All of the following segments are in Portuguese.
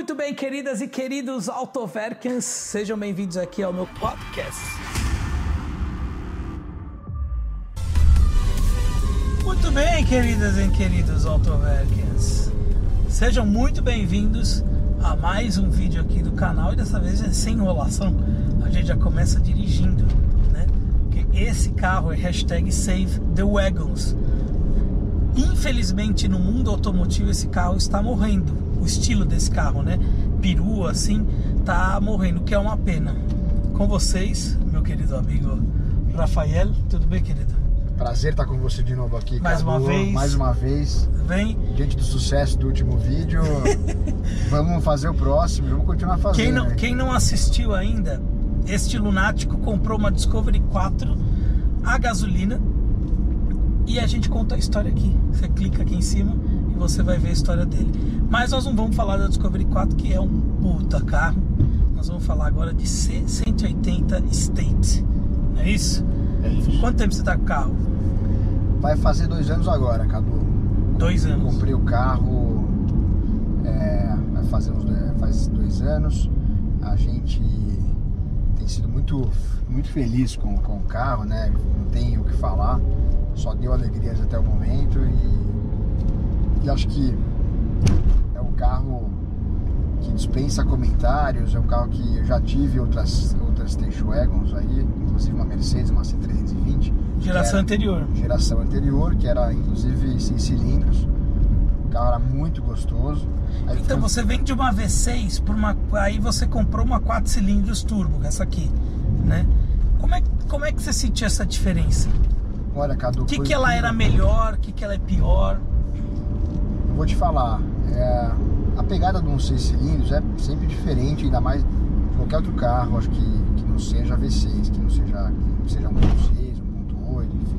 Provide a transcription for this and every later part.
Muito bem, queridas e queridos Autoverkens, sejam bem-vindos aqui ao meu podcast. Muito bem, queridas e queridos Autoverkens, sejam muito bem-vindos a mais um vídeo aqui do canal e dessa vez é sem enrolação, a gente já começa dirigindo, né? Porque esse carro é hashtag Save the Wagons. Infelizmente no mundo automotivo esse carro está morrendo o estilo desse carro, né? Perua, assim, tá morrendo, que é uma pena. Com vocês, meu querido amigo Rafael, tudo bem, querido? Prazer estar com você de novo aqui, Mais Cadu. uma vez. Mais uma vez. Vem. Diante do sucesso do último vídeo, vamos fazer o próximo, vamos continuar fazendo. Quem não, né? quem não assistiu ainda, este lunático comprou uma Discovery 4 a gasolina e a gente conta a história aqui. Você clica aqui em cima você vai ver a história dele. Mas nós não vamos falar da Discovery 4, que é um puta carro. Nós vamos falar agora de C180 State. Não é isso? É isso. Quanto tempo você tá com o carro? Vai fazer dois anos agora, Cadu. Dois anos. Comprei o carro, é, vai fazer uns, faz dois anos. A gente tem sido muito, muito feliz com, com o carro, né? Não tenho o que falar. Só deu alegrias até o momento e, e acho que é um carro que dispensa comentários, é um carro que eu já tive outras, outras station wagons aí, inclusive uma Mercedes, uma C320. que Geração era- anterior. geração anterior, que era inclusive seis cilindros. O carro era muito gostoso. Aí Então foi- você vende uma V6 por uma. Aí você comprou uma 4 cilindros turbo, essa aqui, né? Como é, como é que você sentiu essa diferença? Olha, Cadu, O que, que ela era melhor, o que, que ela é pior? Vou te falar, é, a pegada de um seis cilindros é sempre diferente, ainda mais de qualquer outro carro, acho que, que não seja V6, que não seja, que seja 1.6, 1.8, enfim.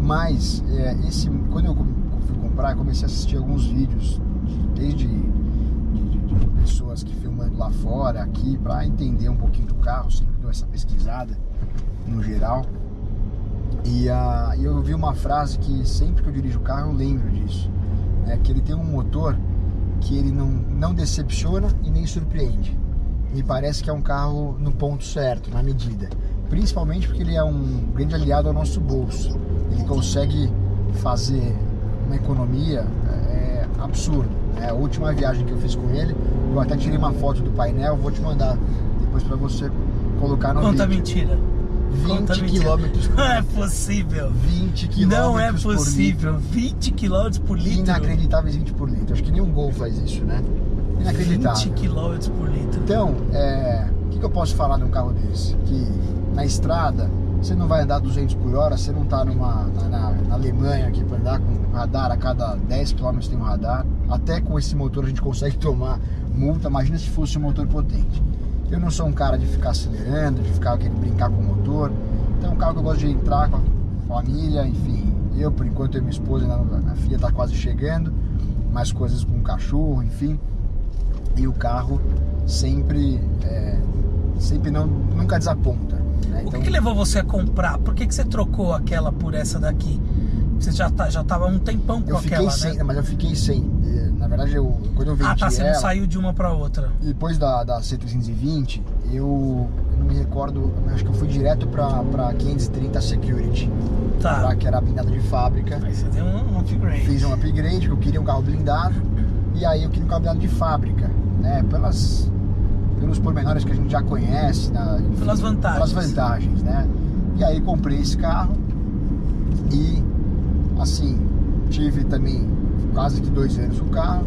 Mas é, esse, quando eu fui comprar, comecei a assistir alguns vídeos, de- desde de, de- de pessoas que filmando lá fora, aqui, para entender um pouquinho do carro, sempre dou essa pesquisada no geral. E e eu vi uma frase que sempre que eu dirijo o carro eu lembro disso. É que ele tem um motor que ele não, não decepciona e nem surpreende. Me parece que é um carro no ponto certo, na medida. Principalmente porque ele é um grande aliado ao nosso bolso. Ele consegue fazer uma economia é, absurda. né? A última viagem que eu fiz com ele, eu até tirei uma foto do painel, vou te mandar depois para você colocar no Conta vídeo. mentira. Conta 20 mentira. quilômetros por Não é litro. possível. 20 quilômetros Não é possível. 20 km por litro. litro. Inacreditáveis 20 por litro. Acho que nenhum Gol faz isso, né? 20 Inacreditável. km por litro. Então, é, o que, que eu posso falar de um carro desse? Que na estrada você não vai andar 200 por hora, você não tá numa, na, na- na Alemanha aqui para andar com radar a cada 10 km tem um radar. Até com esse motor a gente consegue tomar multa. Imagina se fosse um motor potente. Eu não sou um cara de ficar acelerando, de ficar querendo brincar com o motor. Então é um carro que eu gosto de entrar com a família, enfim. Eu, por enquanto, eu e minha esposa, a filha tá quase chegando. Mais coisas com o cachorro, enfim e o carro sempre é, sempre não nunca desaponta né? O que, que levou você a comprar? Por que, que você trocou aquela por essa daqui? Você já, tá, já tava um tempão com eu fiquei aquela, sem né? mas eu fiquei sem na verdade eu quando eu vendi Ah, tá, você não ela saiu de uma pra outra. depois da, da C320 eu, eu não me recordo acho que eu fui direto pra, pra 530 Security Tá. tá, que era a blindada de fábrica Aí você deu um, um upgrade. fiz um upgrade, que eu queria um carro blindado, e aí eu queria um carro blindado de fábrica, né? Pelas, pelos pormenores que a gente já conhece, né? Enfim, Pelas vantagens. Pelas vantagens, né? E aí comprei esse carro e, assim, tive também quase que dois anos o carro,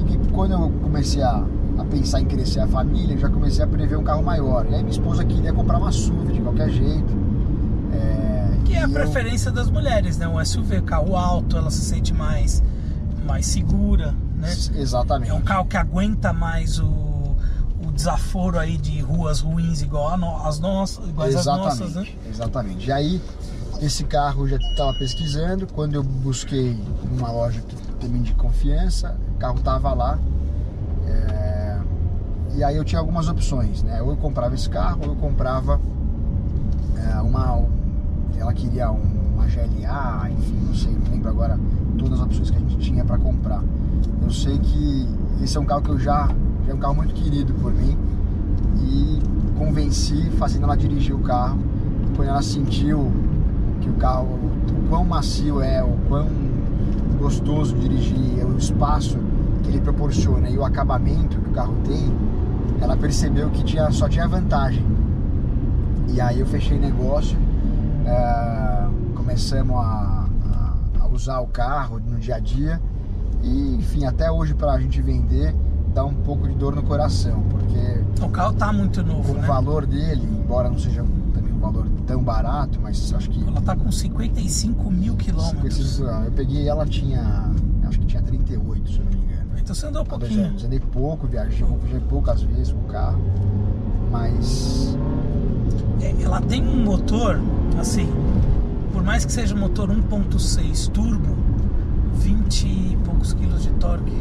e que quando eu comecei a, a pensar em crescer a família, já comecei a prever um carro maior. E aí minha esposa queria comprar uma SUV de qualquer jeito. É, Que é a eu- preferência das mulheres, né? Um SUV, carro alto, ela se sente mais, mais segura, né? Exatamente. É um carro que aguenta mais o, o desaforo aí de ruas ruins igual a no- as nossas, iguais Exatamente, nossas, né? exatamente. E aí, esse carro eu já estava pesquisando, quando eu busquei numa loja que também de confiança, o carro tava lá. é, E aí eu tinha algumas opções, né? Ou eu comprava esse carro, ou eu comprava é, uma. um- Ela queria um- uma GLA, enfim, não sei, não lembro agora todas as opções que a gente tinha para comprar. Eu sei que esse é um carro que eu já é um carro muito querido por mim. E convenci, fazendo ela dirigir o carro. Quando ela sentiu que o carro, o quão macio é, o quão gostoso dirigir, o espaço que ele proporciona e o acabamento que o carro tem, ela percebeu que tinha, só tinha vantagem. E aí eu fechei negócio, é, começamos a, a, a, usar o carro no dia a dia e enfim, até hoje para a gente vender dá um pouco de dor no coração, porque o carro tá muito novo, o né? valor dele, embora não seja também um valor tão barato, mas acho que ela tá com 55 mil quilômetros. Eu peguei ela tinha, acho que tinha 38, se eu não me engano. Então você andou um pouquinho. Anos. Andei pouco, viajei, viajei poucas vezes com o carro, mas é, ela tem um motor, assim, por mais que seja um motor 1.6 turbo, 20 e poucos quilos de torque,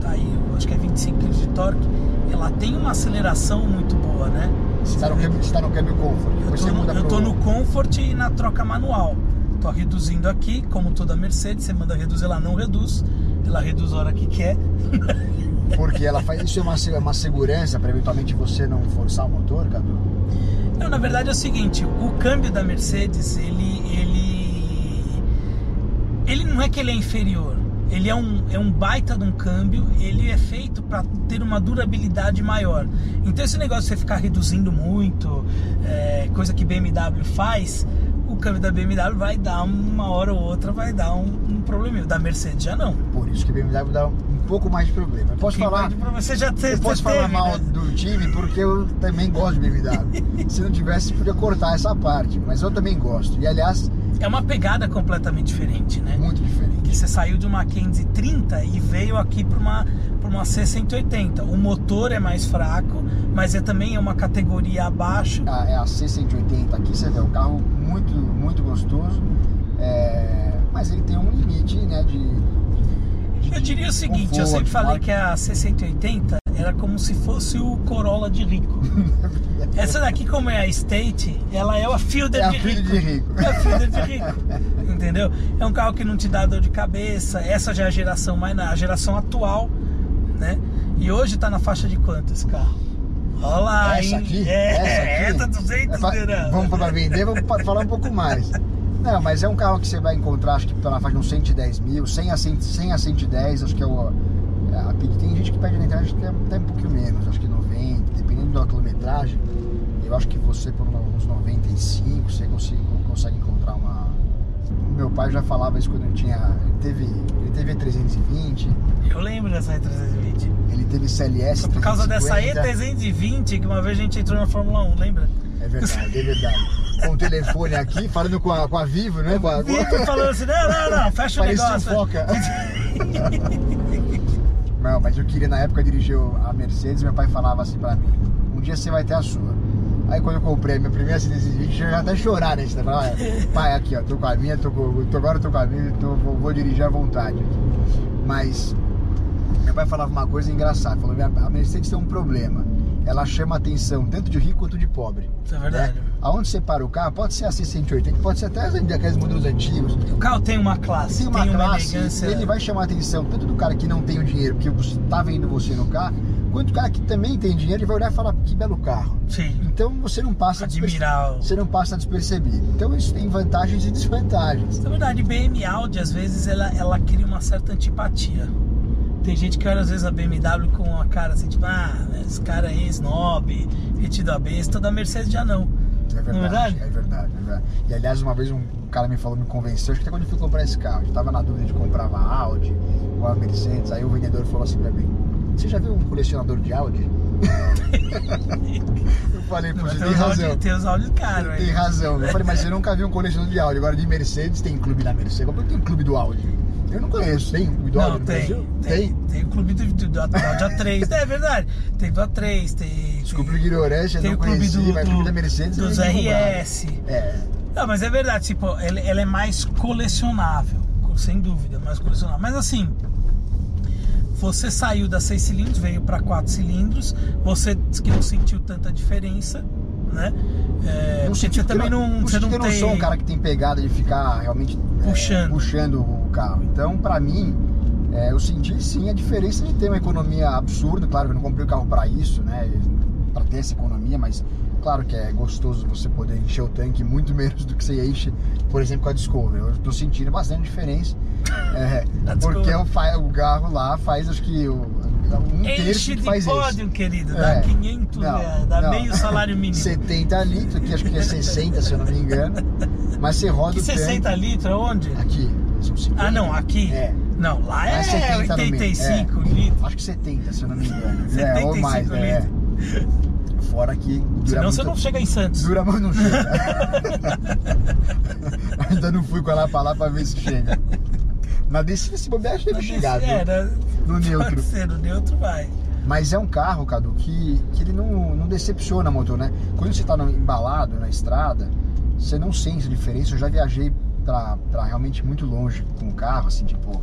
tá aí, acho que é 25 quilos de torque, ela tem uma aceleração muito boa, né? Você está no, câmbio, tá no câmbio Comfort. Eu tô, no, tô no Comfort e na troca manual. Tô reduzindo aqui, como toda Mercedes, você manda reduzir, ela não reduz. Ela reduz a hora que quer. Porque ela faz isso é uma, é uma segurança para eventualmente você não forçar o motor, Cadu? Não, na verdade é o seguinte, o câmbio da Mercedes, ele, ele, ele não é que ele é inferior, ele é um, é um baita de um câmbio, ele é feito para ter uma durabilidade maior. Então esse negócio de você ficar reduzindo muito, é, coisa que BMW faz, o câmbio da BMW vai dar uma hora ou outra, vai dar um, um probleminha. Da Mercedes já não. Por isso que a BMW dá um pouco mais de problema. Eu posso falar. Você já te, eu posso falar teve, mal né? do time porque eu também gosto de BMW. Se não tivesse, podia cortar essa parte. Mas eu também gosto. E aliás. É uma pegada completamente diferente, né? Muito diferente. Que você saiu de uma 530 e veio aqui para uma, pra uma C180. O motor é mais fraco, mas é também é uma categoria abaixo. Ah, é a C180 aqui, você vê, é um carro muito, muito gostoso. É, mas ele tem um limite, né? De, de eu diria o seguinte, conforto, eu sempre falei que a C180 era como se fosse o Corolla de rico. Essa daqui, como é a State, ela é a Fielder É de, rico. de rico. É a Fielder de rico. Entendeu? É um carro que não te dá dor de cabeça. Essa já é a geração mais a geração atual, né? E hoje tá na faixa de quanto esse carro? Olha lá, Essa hein? aqui? É, essa aqui? essa 200 É pra- grana. Vamos para vender, vamos pa- falar um pouco mais. Não, mas é um carro que você vai encontrar, acho que pela faixa de uns 110 mil, 100 a, 100, 100 a 110, acho que é o. é A, tem gente que pede na internet que é até um pouquinho menos, acho que 90, dependendo da quilometragem. Eu acho que você por uns 95 você consegue, consegue encontrar uma. Meu pai já falava isso quando ele tinha. Ele teve. Ele teve E320, Eu lembro dessa E320. ele teve CLS. Foi por causa dessa 350. E320 que uma vez a gente entrou na Fórmula 1, lembra? É verdade, é verdade. Com o telefone aqui, falando com a, com a Vivo, né? Com a, Vitor falando assim, não, não, não, fecha o negócio. foca. Não, mas eu queria na época dirigir a Mercedes, meu pai falava assim pra mim, um dia você vai ter a sua. Aí quando eu comprei a minha primeira C320, eu já até chorar, né? Você fala, "Ah, pai, aqui ó, tô com a minha, tô com, tô, agora eu tô com a minha, tô, vou, vou dirigir à vontade. Mas meu pai falava uma coisa engraçada, falou, "Minha- a Mercedes tem um problema. Ela chama atenção tanto de rico quanto de pobre. Isso é verdade. né? Aonde você para o carro, pode ser a C180, pode ser até aqueles modelos antigos. O carro tem uma classe, Tem uma classe, elegância. ele vai chamar a atenção tanto do cara que não tem o dinheiro, porque tá vendo você no carro, quanto do cara que também tem dinheiro, ele vai olhar e falar, que belo carro. Sim. Então você não passa Admirar o- você não passa despercebido. Então isso tem vantagens e desvantagens. Na verdade, BM Audi, às vezes, ela, ela cria uma certa antipatia. Tem gente que olha, às vezes, a BMW com a cara assim, tipo, ah, esse cara aí, snob, metido a besta, da Mercedes já não. É verdade, Não é verdade? é verdade, é verdade. E aliás, uma vez um cara me falou, me convenceu, acho que até quando eu fui comprar esse carro, eu tava na dúvida de comprar uma Audi ou uma Mercedes, aí o vendedor falou assim pra mim, você já viu um colecionador de Audi? eu falei, pô, você tem os razão. Tem os Audi caros Tem razão. Eu falei, mas eu nunca vi um colecionador de Audi. Agora de Mercedes tem clube da Mercedes. Como é que tem clube do Audi? Eu não conheço. Tem clube do Não, Audi tem, Brasil? tem. Tem o clube do, do, do, do Audi A3. é verdade. Tem do A3, tem. Desculpa o tem, ignorância, eu tem não o clube conheci, do, mas o clube da Mercedes dos. RS. É. Não, mas é verdade, tipo, ela, ela é mais colecionável, sem dúvida, mais colecionável. Mas assim, você saiu das seis cilindros, veio para quatro cilindros, você disse que não sentiu tanta diferença, né? É, senti- você também eu não, você não tem. não sou um cara que tem pegada de ficar realmente é, Puxando. puxando o carro. Então, pra mim, É, eu senti sim a diferença de ter uma economia absurda. Claro que eu não comprei o carro para isso, né? Para ter essa economia, mas claro que é gostoso você poder encher o tanque muito menos do que você enche, por exemplo, com a Discovery. Eu tô sentindo bastante diferença. É, porque o, o carro lá faz, acho que, o, um Enche de faz pódio, isso. querido. Dá é. 500 não, reais, dá não. meio salário mínimo. 70 litros, aqui acho que é 60, se eu não me engano. Mas você roda que o 60 tanque. litros, onde? Aqui, são 50. Ah, não, aqui? É. Não, lá é, é 85 é. litros. Acho que 70, se eu não me engano. 75 é, ou mais, né? É. Fora que dura Senão muito... você não chega em Santos. Dura, mas não chega. Ainda não fui com ela pra lá pra ver se chega. Na descida, se bobear, chega chegar. É, no neutro. Ser, no neutro vai. Mas é um carro, Cadu, que, que ele não, não decepciona motor, né? Quando você tá no, embalado na estrada, você não sente a diferença. Eu já viajei pra, pra realmente muito longe com o carro, assim, tipo,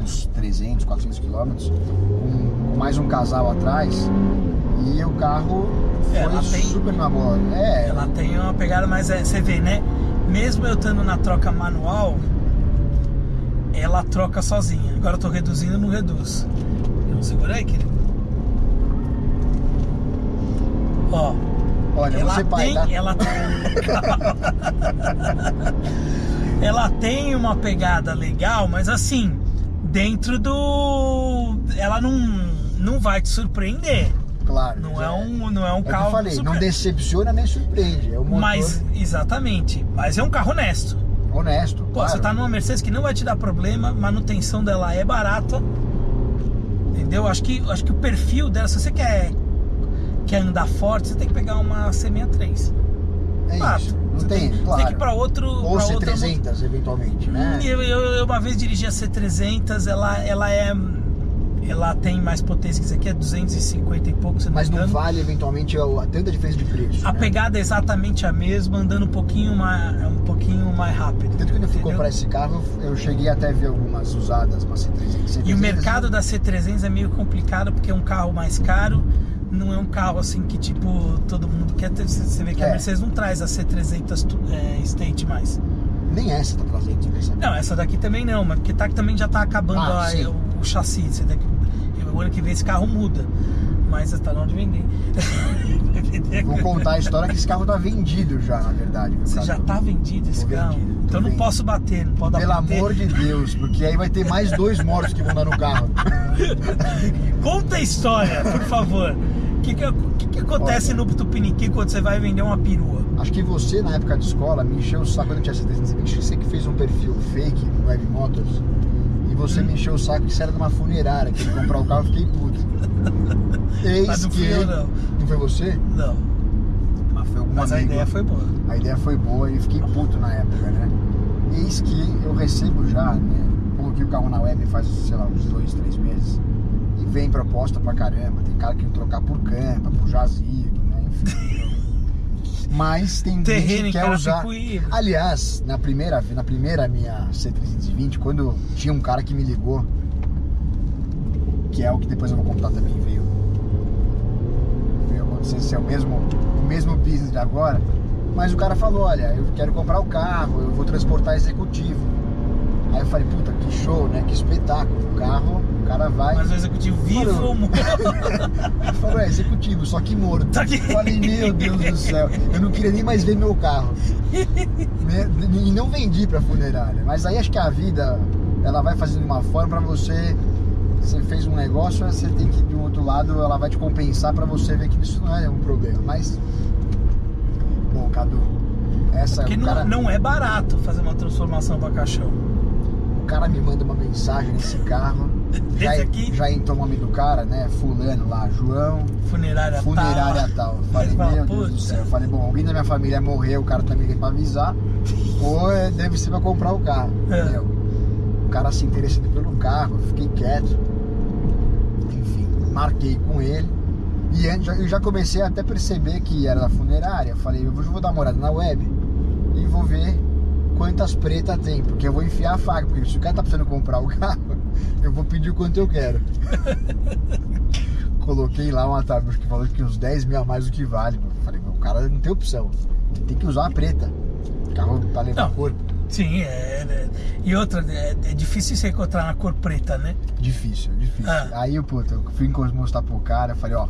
uns 300, 400 quilômetros, com, mais um casal atrás, e o carro é, foi tem, super na. É, ela tem uma pegada mais. É, você vê, né? Mesmo eu estando na troca manual, ela troca sozinha. Agora eu tô reduzindo, não reduz. Não segura aí, querido. Ó. Olha, ela você tem, pai, tá? ela tem, ela tem uma pegada legal, mas assim, dentro do ela não não vai te surpreender. Claro. Não é, um não é um é carro. Eu falei, não decepciona nem surpreende. É um motor... Mas exatamente, mas é um carro honesto. Honesto. Pô, claro. você tá numa Mercedes que não vai te dar problema, manutenção dela é barata. Entendeu? Acho que, acho que o perfil dela, se você quer, quer andar forte, você tem que pegar uma C63. É isso. Não você tem, tem, claro. Tem que ir pra outro. Ou pra C300, outra... eventualmente, né? Eu, eu, eu, uma vez dirigi a C300, ela, ela é ela tem mais potência que isso aqui, é 250 e pouco, não Mas não engano. vale eventualmente tanta diferença de preço. A né? pegada é exatamente a mesma, andando um pouquinho mais, um pouquinho mais rápido. Tanto que quando eu fui comprar esse carro, eu cheguei até a ver algumas usadas, uma C300. C300 e o mercado da C300 é meio complicado porque é um carro mais caro. Não é um carro assim que tipo todo mundo quer ter. Você vê que é. a Mercedes não traz a C300 é, State mais. Nem essa tá trazendo, Não, essa daqui também não, mas porque tá, também já tá acabando ah, a, o, o chassi. Você tem que o ano que vem esse carro muda. Mas está na hora de vender. Vou contar a história que esse carro tá vendido já, na verdade. Você já tá vendido esse carro? Vendido, então não posso bater, não pode dar Pelo amor de Deus, porque aí vai ter mais dois mortos que vão dar no carro. Conta a história, por favor. O que, que, que, que acontece Olha, no Tupiniquim quando você vai vender uma perua? Acho que você, na época de escola, me encheu o saco quando eu tinha 720. Você que fez um perfil fake no Web Motors você me encheu o saco que você era de uma funerária, que comprar o carro, eu fiquei puto. Eis Mas não que... fui eu, não. Não foi você? Não. Mas foi algum Mas amigo. a ideia foi boa. A ideia foi boa e fiquei puto na época, né? Eis que eu recebo já, né? Coloquei o carro na web faz, sei lá, uns dois, três meses. E vem proposta pra caramba. Tem cara que trocar por campa, por jazigo, né? Enfim. Mas tem gente que quer usar. Aliás, na primeira, na primeira minha C320, quando tinha um cara que me ligou, que é o que depois eu vou contar também, veio. veio sei se é o mesmo, o mesmo business de agora. Mas o cara falou, olha, eu quero comprar o carro, eu vou transportar executivo. Aí eu falei, puta, que show, né? Que espetáculo. O carro o cara vai. Mas o executivo vivo ou morto? Falou, é executivo, só que morto. Tá aqui. Falei, meu Deus do céu, eu não queria nem mais ver meu carro. Né? e não vendi pra funerária. Mas aí acho que a vida, ela vai fazendo uma forma pra você. Você fez um negócio, você tem que, de um outro lado, ela vai te compensar pra você ver que isso não é um problema. Mas. Bom, Cadu. Essa, Porque cara... não, não é barato fazer uma transformação pra caixão. O cara me manda uma mensagem nesse carro. Já, aqui? já entrou o nome do cara, né? Fulano lá, João. Funerária, funerária tal. tal. Falei, meu Deus do céu. Falei, bom, alguém da minha família morreu, o cara tá me ligando pra avisar. ou é, deve ser pra comprar o carro. É. Entendeu? O cara se interessando pelo carro, fiquei quieto. Enfim, marquei com ele. E eu já comecei a até perceber que era da funerária. Falei, eu vou dar uma olhada na web e vou ver quantas pretas tem, porque eu vou enfiar a faca, porque se o cara tá precisando comprar o carro, eu vou pedir o quanto eu quero. Coloquei lá uma tabela que falou que uns 10 mil a mais do que vale. Falei, meu, o cara não tem opção. Tem que usar a preta. O carro tá levando cor. Sim, é, é- e outra, é, é difícil você encontrar na cor preta, né? Difícil, difícil. Ah. Aí, puta, eu fui mostrar pro cara, eu falei, ó,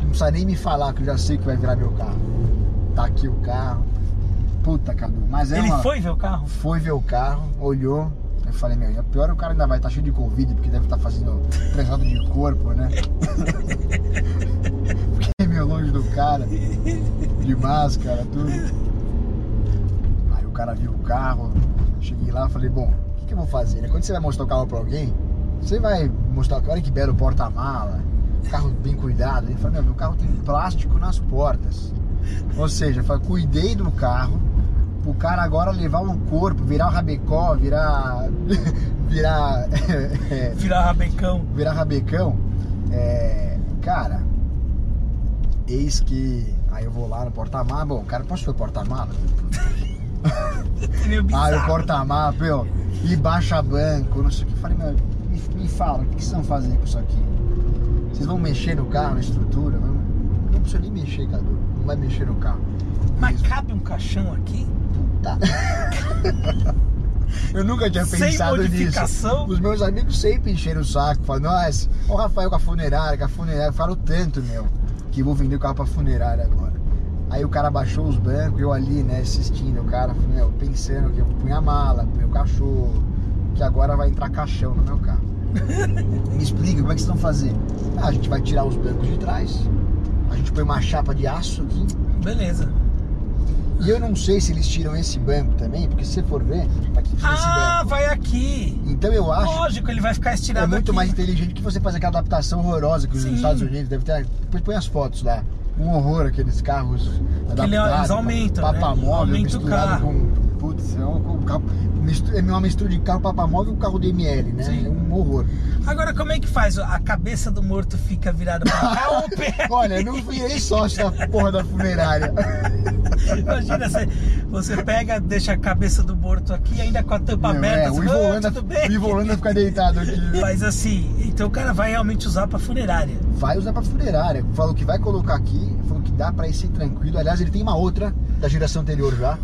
não precisa nem me falar que eu já sei que vai virar meu carro. Tá aqui o carro. Puta, Cadu, mas é Ele uma... foi ver o carro? foi ver o carro, olhou. Eu falei, meu, a pior é o cara ainda vai estar cheio de Covid, porque deve estar fazendo prensado de corpo, né? Fiquei meio longe do cara, de máscara, tudo. Aí o cara viu o carro, cheguei lá falei, bom, o que, que eu vou fazer? né? Quando você vai mostrar o carro pra alguém, você vai mostrar, olha que belo porta-mala, carro bem cuidado. Ele falou, meu, meu carro tem plástico nas portas. Ou seja, eu falei, cuidei do carro, o cara agora levar um corpo, virar o rabecó, virar. virar. é, Virar rabecão. virar rabecão. É, cara, eis que. Aí eu vou lá no porta-mala. Bom, cara, posso ver o porta-mala? É Aí bizarro. o porta-mala, meu, e baixa banco, não sei o que. Falei, meu, me, me fala, o que, que vocês vão fazer com isso aqui? Vocês vão mexer no carro, na estrutura? Não, não precisa nem mexer, Cadu. Não vai mexer no carro. Mas cabe um caixão aqui? Tá. Eu nunca tinha Sem pensado nisso. Os meus amigos sempre encheram o saco, falaram, nossa, o Rafael com a funerária, com a funerária, falaram tanto, meu, que vou vender o carro pra funerária agora. Aí o cara baixou os bancos, eu ali, né, assistindo, o cara, meu, pensando que eu punha a mala, o cachorro, que agora vai entrar caixão no meu carro. Me explica, como é que vocês vão fazer? Ah, a gente vai tirar os bancos de trás, a gente põe uma chapa de aço aqui, Beleza. E eu não sei se eles tiram esse banco também, porque se você for ver, tá aqui tira Ah, vai aqui. Então eu acho Lógico, ele vai ficar é estirado muito aqui. mais inteligente que você fazer aquela adaptação horrorosa que os Sim. Estados Unidos deve ter. Depois põe as fotos lá. Um horror aqueles carros ele- adaptados. eles aumentam, né? Papamóvel Aumenta o carro. com. Putz, é um, carro, é uma mistura de carro papamóvel com carro DML, né? Sim. É um horror. Agora, como é que faz? A cabeça do morto fica virada pra cá ou o pé? Olha, eu não virei sócio da porra da funerária. Imagina, você, você pega, deixa a cabeça do morto aqui, ainda com a tampa Meu, aberta. é, o assim, Ivo "Ah, Holanda, tudo bem. o fica deitado aqui. Faz assim, então o cara vai realmente usar pra funerária. Vai usar pra funerária. Falou que vai colocar aqui, falou que dá pra ir ser tranquilo. Aliás, ele tem uma outra da geração anterior já.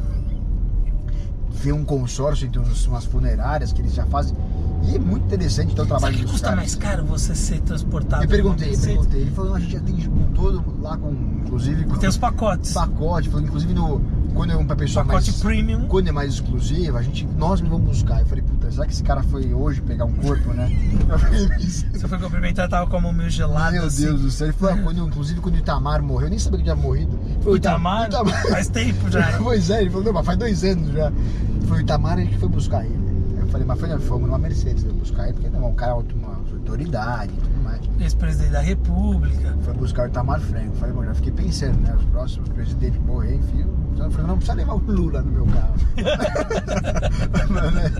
Vê um consórcio entre umas funerárias que eles já fazem. E é muito interessante então, o Sabe trabalho que custa caras. mais caro você ser transportado? Eu perguntei, eu perguntei. Ele falou, a gente já tem um todo lá com, inclusive, com Tem os pacotes. pacote. Falou, inclusive, no, quando é uma pessoa Pacote mais... premium. Quando é mais exclusiva, a gente, nós mesmos vamos buscar. Eu falei, puta, será que esse cara foi hoje pegar um corpo, né? Eu falei, "Isso." Você foi cumprimentar, tava com a mão meio gelada. Meu assim. Deus do céu. Ele falou, ah, quando, inclusive quando o Itamar morreu, eu nem sabia que tinha morrido. Foi O Itamar, faz tempo já. pois é, ele falou, não, mas faz dois anos já. Foi o Itamar, a gente foi buscar ele. Falei, mas foi, fomos numa Mercedes né, buscar ele, porque não, o cara é uma autoridade e tudo mais. Ex-presidente da República. Foi buscar o Itamar Franco. Falei, bom, já fiquei pensando, né? Os próximos presidentes morrer, enfim. Eu falei, não precisa levar o Lula no meu carro. né?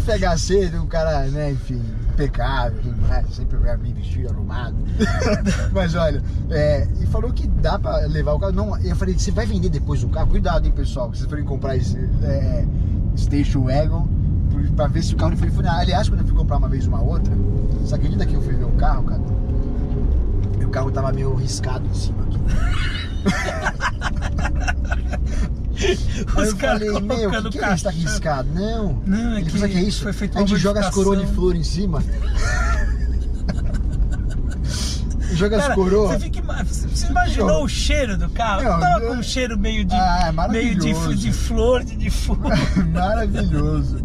FHC, um cara, né, enfim, impecável, tudo mais, sempre bem vestido, arrumado. Mas olha, é, e falou que dá pra levar o carro. Não, eu falei, você vai vender depois o carro? Cuidado, hein, pessoal, que vocês forem comprar esse é, Station Wagon, pra ver se o carro não foi. Aliás, quando eu fui comprar uma vez uma outra, você acredita que eu fui ver o carro, cara? Meu carro tava meio riscado em cima aqui. Os caras falei, meu, o que, que é isso? Tá riscado? Não. Não, é Ele que que é isso? foi feita a gente joga as coroas de flor em cima. joga as Cara, coroas. você, fica, você imaginou o cheiro do carro? Não, tava eu- com um cheiro meio de, Ah, é meio de, de flor, de defunto. Maravilhoso.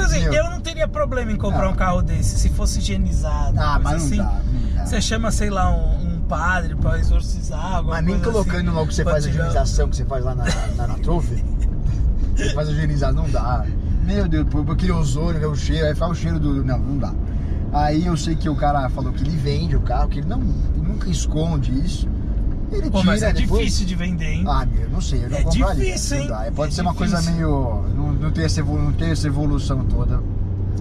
Assim, eu não teria problema em comprar um carro desse, se fosse higienizado. Ah, mas não assim. dá, não dá. Você chama, sei lá, um, um padre pra exorcizar, Mas nem coisa colocando assim, logo que você faz a higienização que você faz lá na, na, na Trophy. Você faz a higienização, não dá. Meu Deus, aquele ozônio, que é o cheiro, aí faz o cheiro do. Não, não dá. Aí eu sei que o cara falou que ele vende o carro, que ele não ele nunca esconde isso. Ele Pô, tira mas é depois. difícil de vender, hein? Ah, meu, não sei, eu não É compraria. difícil, hein? dá. Pode É ser uma coisa meio. Não, não, tem essa evolu- não tem essa evolução toda.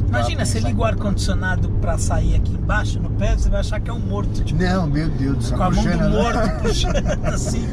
Imagina, você liga o ar-condicionado pra sair aqui embaixo, no pé, você vai achar que é um morto. Tipo, Não, meu Deus do céu, com a mão do né? morto puxando assim.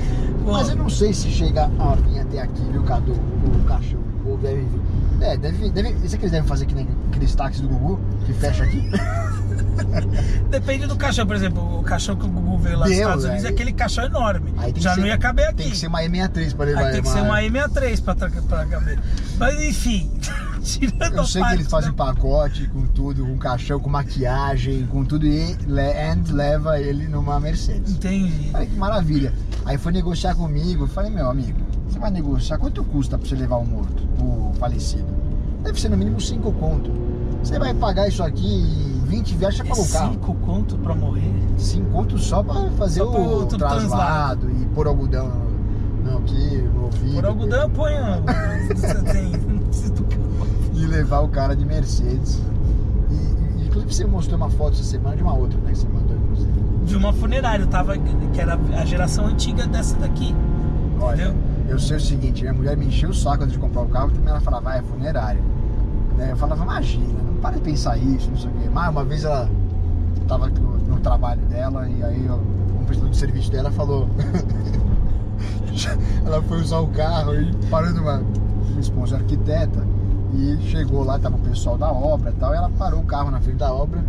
Pô, Mas eu não sei se chega a vir até aqui, viu, Cadu? O cachorro, deve vir. É, deve, deve, isso é que eles devem fazer aqui naqueles táxis do Gugu, que fecha aqui. Depende do caixão, por exemplo, o caixão que o Gugu veio lá Deus, Estados Unidos é aquele caixão enorme. Já não ser- ia caber aqui. Tem que ser uma E63 pra levar. Aí tem que ser uma- uma E63 pra, caber. Mas enfim, tirando Eu sei que eles fazem pacote com tudo, com caixão, com maquiagem, com tudo e and leva ele numa Mercedes. Entendi. Falei, que maravilha. Aí foi negociar comigo, falei, meu amigo, vai negociar, quanto custa pra você levar o morto, o falecido? Deve ser no mínimo 5 conto. Você vai pagar isso aqui em 20 viagens, É pagou o carro. cinco conto pra morrer? 5 conto só pra fazer Só o, o traslado e pôr algodão no, aqui, no ouvido. Por algodão eu ponho. Você tem. E levar o cara de Mercedes. E, e, inclusive você mostrou uma foto essa semana de uma outra, né? Que você mandou, inclusive. De uma funerária, eu tava, que era a geração antiga dessa daqui. Olha, Entendeu? Eu sei o seguinte, minha mulher me encheu o saco antes de comprar o carro, também ela falava, vai, é funerária. Né, Eu falava, imagina, não para de pensar isso, não sei o quê. Mas uma vez ela tava no, no trabalho dela e aí ó, um prestador de serviço dela falou. ela foi usar o carro e parou numa. Minha esposa é arquiteta e chegou lá, tava o pessoal da obra e tal, e ela parou o carro na frente da obra.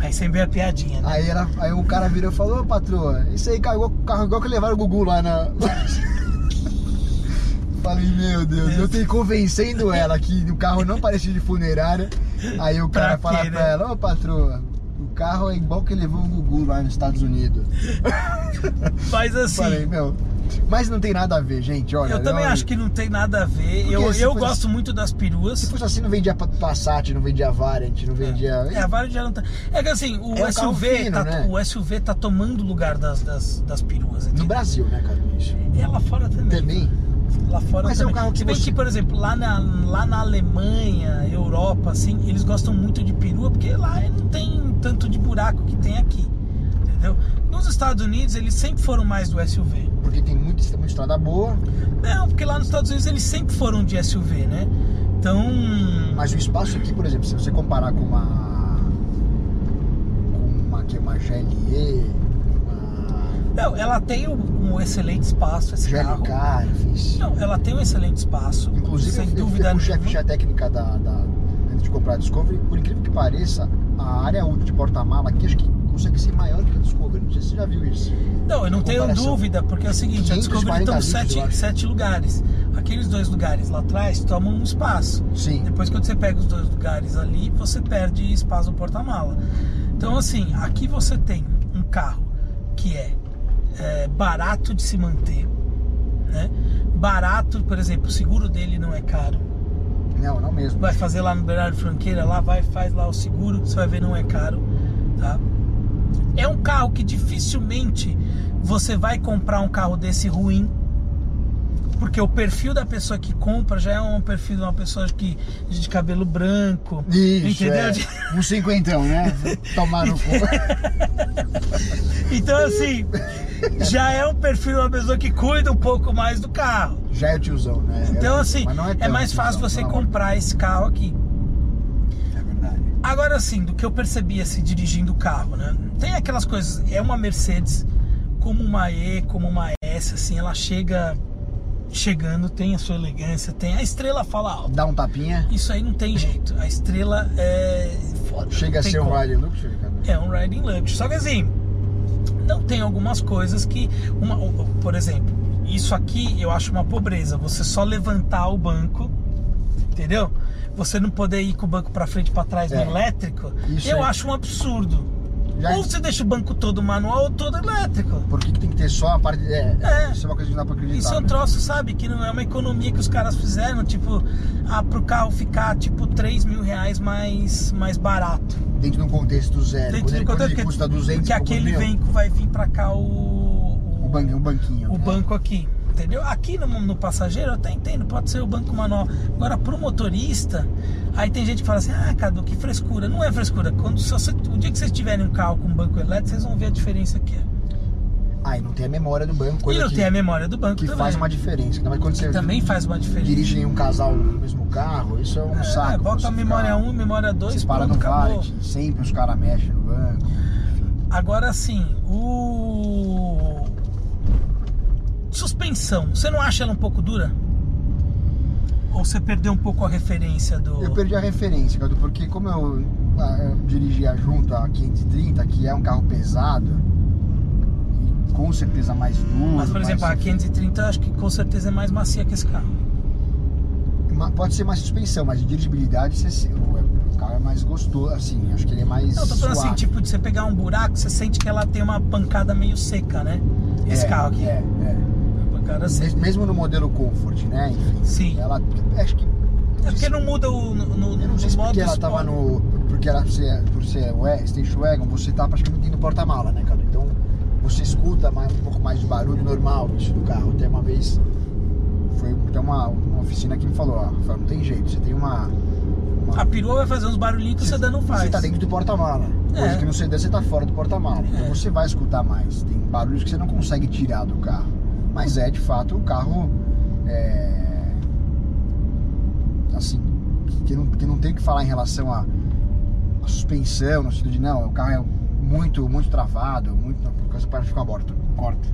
Aí sempre a piadinha, né? Aí, ela, aí o cara virou e falou, ô patroa, isso aí carro, carro igual que levaram o Gugu lá na. Falei, meu Deus, eu tenho convencendo ela que o carro não parecia de funerária. Aí o cara Pra fala quê, pra né? ela, ô patroa, o carro é igual que levou o Gugu lá nos Estados Unidos. Mas assim. Falei, meu. Mas não tem nada a ver, gente. Olha, Eu também não- acho que não tem nada a ver. Porque Eu, eu gosto muito das peruas. Se fosse assim, não vendia pa- Passat, não vendia Variant, não vendia. É, a Variant já não tá. É que assim, o É um SUV, fino, tá, né? o SUV tá tomando o lugar das, das, das peruas. No entendeu? Brasil, né? Isso. É lá fora também. Também. Lá fora Mas é um também. carro que Se bem você- que, por exemplo, lá na, lá na Alemanha, Europa, assim, eles gostam muito de perua, porque lá não tem tanto de buraco que tem aqui. Entendeu? Nos Estados Unidos, eles sempre foram mais do SUV. Porque tem muita, muita estrada boa, Não, porque lá nos Estados Unidos eles sempre foram de SUV, né? Então. mas o espaço aqui, por exemplo, se você comparar com uma. com uma, que, uma GLE, Não, ela tem um, um excelente espaço, esse carro. Enfim. Não, ela tem um excelente espaço. Inclusive, sem eu, eu dúvida fui com a ficha técnica da, da- antes de comprar a Discovery. Por incrível que pareça, a área útil de porta-mala aqui acho que consegue ser maior que a Discovery. Não sei se você já viu isso. Não, eu não tenho dúvida, porque é o seguinte, a 540 Discovery estão eu sete, sete lugares. Aqueles dois lugares lá atrás tomam um espaço. Sim. Depois quando você pega os dois lugares ali, você perde espaço no porta-mala. Então assim, aqui você tem um carro que é, é, barato de se manter, né? Barato, por exemplo, o seguro dele não é caro. Não, não mesmo. Vai fazer lá no Bernardo Franqueira, lá vai, faz lá o seguro, você vai ver não é caro, tá? É um carro que dificilmente você vai comprar um carro desse ruim, porque o perfil da pessoa que compra já é um perfil de uma pessoa que de cabelo branco, Isso, entendeu? é. Um cinquentão, né? Tomar no cu. Então assim, já é um perfil de uma pessoa que cuida um pouco mais do carro. Já é tiozão, né? Então É- assim, é, tão mais fácil tiozão, você não. comprar esse carro aqui. É verdade. Agora sim, do que eu percebi assim, dirigindo o carro, né? Tem aquelas coisas, é uma Mercedes, como uma E, como uma S, assim, ela chega chegando, tem a sua elegância, tem a estrela fala alto. Dá um tapinha, Isso aí não tem jeito. A estrela é foda. chega a ser um como. Rally Luxury, cara. É um riding luxury. Só que assim, não tem algumas coisas que. Uma, por exemplo, isso aqui eu acho uma pobreza. Você só levantar o banco, entendeu? Você não poder ir com o banco pra frente e pra trás É. no elétrico, Isso eu aí. acho um absurdo. Já- Ou você deixa o banco todo manual ou todo elétrico. Por que, que tem que ter só a parte. É, É. isso é uma coisa que não dá pra acreditar. Isso é um né? troço, sabe? Que não é uma economia que os caras fizeram, tipo, ah, pro carro ficar tipo 3 mil reais mais, mais barato. Dentro de um contexto zero. Dentro quando do ele, quando ele que- custa 200 Porque e poucos aquele vem, vai vir pra cá o. O, ban, o banquinho. o né? banco aqui, entendeu? Aqui no, no passageiro eu até entendo, pode ser o banco manual. Agora pro motorista, aí tem gente que fala assim, ah, Cadu, que frescura. Não é frescura. Quando se o dia que vocês tiverem um carro com banco elétrico, vocês vão ver a diferença que é. Ah, e não tem a memória do banco. Coisa e não que, tem a memória do banco que também. faz uma diferença. Mais quando você Também faz uma diferença. dirige um casal no mesmo carro, isso é um É, saco. bota você a memória ficar- 1, memória 2, Você para pronto, no. Valet, sempre os caras mexem no banco. Agora sim, o. Suspensão, você não acha ela um pouco dura? Ou você perdeu um pouco a referência do. Eu perdi a referência, Cadu, porque como eu, ah, eu dirigia junto a 530, que é um carro pesado, com certeza mais duro. Mas, por exemplo, a mais- 530 acho que com certeza é mais macia que esse carro. pode ser mais suspensão, mas de dirigibilidade você, o, o carro é mais gostoso, assim, acho que ele é mais. Não, eu tô falando assim, suave. tipo, de você pegar um buraco, você sente que ela tem uma pancada meio seca, né? Esse É, carro aqui. É, é. Uma pancada seca. Mesmo no modelo Comfort, né? Enfim. Sim. Ela. Acho que. É porque não muda o. No, no, Eu não sei se modo porque ela Sport. tava no. Porque ela, por ser, por ser wa- Station Wagon, você tá praticamente no porta-mala, né, Cadu? Você escuta mais, um pouco mais de barulho normal isso do carro. Até uma vez foi até uma, uma oficina que me falou, ó, Rafael, não tem jeito, você tem uma. uma A perua vai fazer uns barulhinhos que o sedã não faz. Você tá dentro do porta-mala. Coisa É. que no sedã você tá fora do porta-mala. Então É. você vai escutar mais. Tem barulhos que você não consegue tirar do carro. Mas é de fato o carro. É, assim. Que não, que não tem o que falar em relação à à suspensão, no sentido de não, o carro é muito, muito travado, muito. Causa para ficar morto. Corta.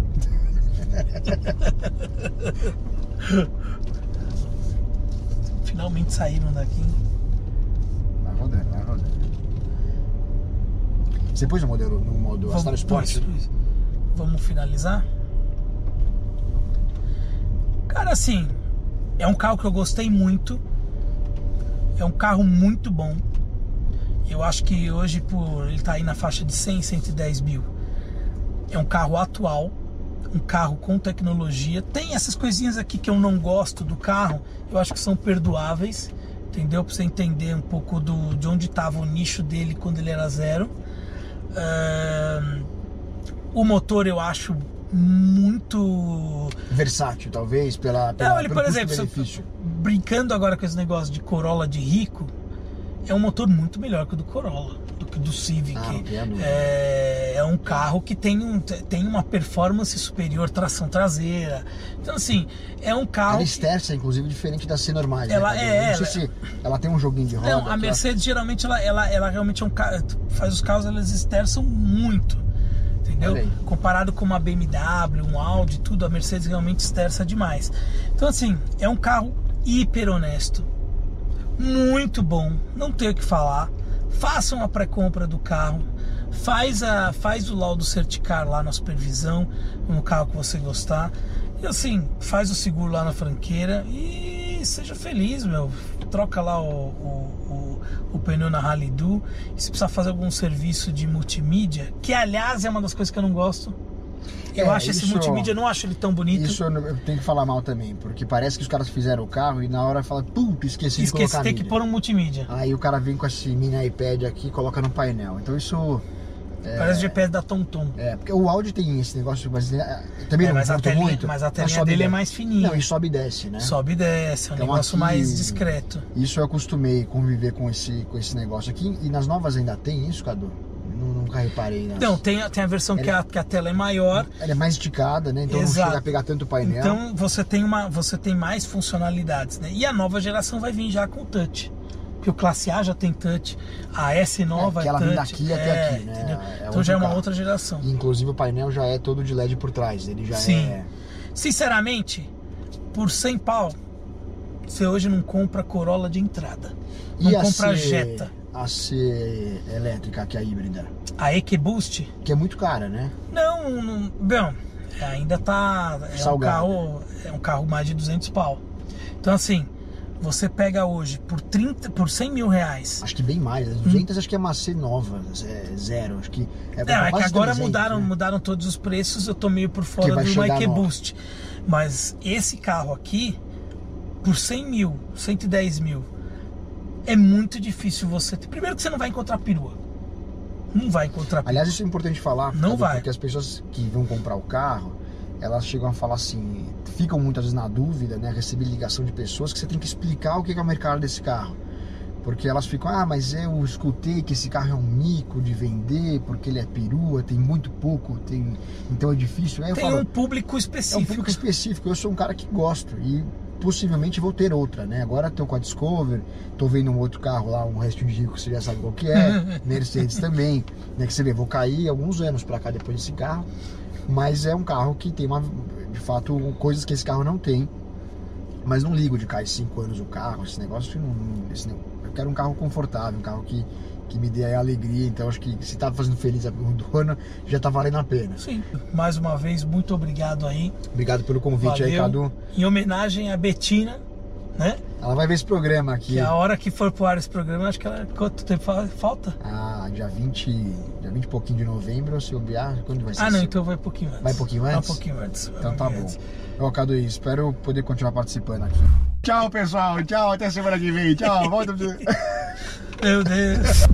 Finalmente saíram daqui. Vai rodando, vai rodando. Você pôs no modelo no modo Astral Sport? pôs. Vamos finalizar? Cara, assim, é um carro que eu gostei muito. É um carro muito bom. Eu acho que hoje, por ele tá aí na faixa de 100, 110 mil. É um carro atual, um carro com tecnologia. Tem essas coisinhas aqui que eu não gosto do carro, eu acho que são perdoáveis, entendeu? Pra você entender um pouco do, de onde estava o nicho dele quando ele era zero. Ahn, o motor eu acho muito. Versátil, talvez, pela, pela Não, ele, por exemplo, brincando agora com esse negócio de Corolla de rico, é um motor muito melhor que o do Corolla, do Civic. Ah, é, é um carro que tem, um, tem uma performance superior, tração traseira. Então, assim, é um carro. Ela esterça, inclusive, diferente das C normais. Ela- né, é, Não sei ela- se ela tem um joguinho de roda. Não, a ela- Mercedes geralmente ela, ela, ela realmente é um carro. Faz os carros, elas esterçam muito. Entendeu? Comparado com uma BMW, um Audi, tudo, a Mercedes realmente esterça demais. Então, assim, é um carro hiper honesto. Muito bom, não tenho o que falar. Façam a pré-compra do carro. Faz, a, faz o laudo certicar lá na supervisão, no carro que você gostar. E assim, faz o seguro lá na franqueira e seja feliz, meu. Troca lá o, o, o, o pneu na. E se precisar fazer algum serviço de multimídia, que aliás é uma das coisas que eu não gosto. Eu É, acho esse isso- multimídia, não acho ele tão bonito. Isso eu, tenho que falar mal também, porque parece que os caras fizeram o carro e na hora fala, puta, esqueci de Esqueci, colocar tem que mídia." pôr um multimídia. Aí o cara vem com esse mini iPad aqui e coloca no painel. Então isso. Parece o GPS da TomTom. É, porque o Audi tem esse negócio, mas é, também É, não mas a telinha- muito. mas a telinha sobe e dele é mais fininha. Não, e sobe e desce, né? Sobe e desce, é um Então negócio aqui- mais discreto. Isso eu acostumei conviver com esse, com esse negócio aqui. E nas novas ainda tem isso, Cadu? Nunca reparei. Não, tem, a- tem a versão que a, que a tela é maior. Ela é mais esticada, né? Então Exato. não chega a pegar tanto o painel. Então você tem, uma, você tem mais funcionalidades, né? E a nova geração vai vir já com touch. Porque o Classe A já tem touch, a S nova É, é, que ela touch. vem daqui até aqui, né? entendeu? É então outro já é uma carro. outra geração. E, inclusive o painel já é todo de LED por trás. Ele já Sim. é. Sinceramente, por 100 pau, você hoje não compra Corolla de entrada. Não compra Jetta. A C elétrica, que é a híbrida. A EcoBoost, Que é muito cara, né? não, não bom, ainda tá é um Salgado. carro é um carro mais de 200 pau. Então assim, você pega hoje por 30, por 100 mil reais. Acho que bem mais. As 200 acho que é uma C nova, é zero. Acho que é, Não, é que agora 300, mudaram, né? mudaram todos os preços, eu tô meio por fora do Mike nova. Boost. Mas esse carro aqui, por 100 mil, 110 mil, é muito difícil você ter. Primeiro que você não vai encontrar perua. Não vai encontrar perua. Aliás, isso é importante falar. Não vai. Porque as pessoas que vão comprar o carro, elas chegam a falar assim, ficam muitas vezes na dúvida, né? Receber ligação de pessoas que você tem que explicar o que é o mercado desse carro. Porque elas ficam, ah, mas eu escutei que esse carro é um mico de vender, porque ele é perua, tem muito pouco, tem... então é difícil. Tem falo, um público é um específico. público específico. Eu sou um cara que gosto e possivelmente vou ter outra, né? Agora estou com a Discover, estou vendo um outro carro lá, um resto de rico, que você já sabe qual que é, Mercedes também, né? Que você vê, vou cair alguns anos para cá depois desse carro, mas é um carro que tem uma, de fato, coisas que esse carro não tem. Mas não ligo de cair cinco anos o carro, esse negócio, não, esse, eu quero um carro confortável, um carro que, que me dê aí alegria. Então acho que se tá fazendo feliz a do dono, já tá valendo a pena. Sim. Mais uma vez, muito obrigado aí. Obrigado pelo convite Valeu. aí, Cadu. Em homenagem à Betina, né? Ela vai ver esse programa aqui. Que a hora que for pro ar esse programa, acho que ela. Quanto tempo fa- falta? Ah, dia 20, dia 20 e pouquinho de novembro, se eu viar, quando vai ser? Ah, não, então vai um pouquinho antes. Vai um pouquinho Vai antes? um pouquinho antes. vai Então tá bom. antes. Ó, Cadu, espero poder continuar participando aqui. Tchau, pessoal. Tchau, até semana que vem. Tchau, volta. Do this.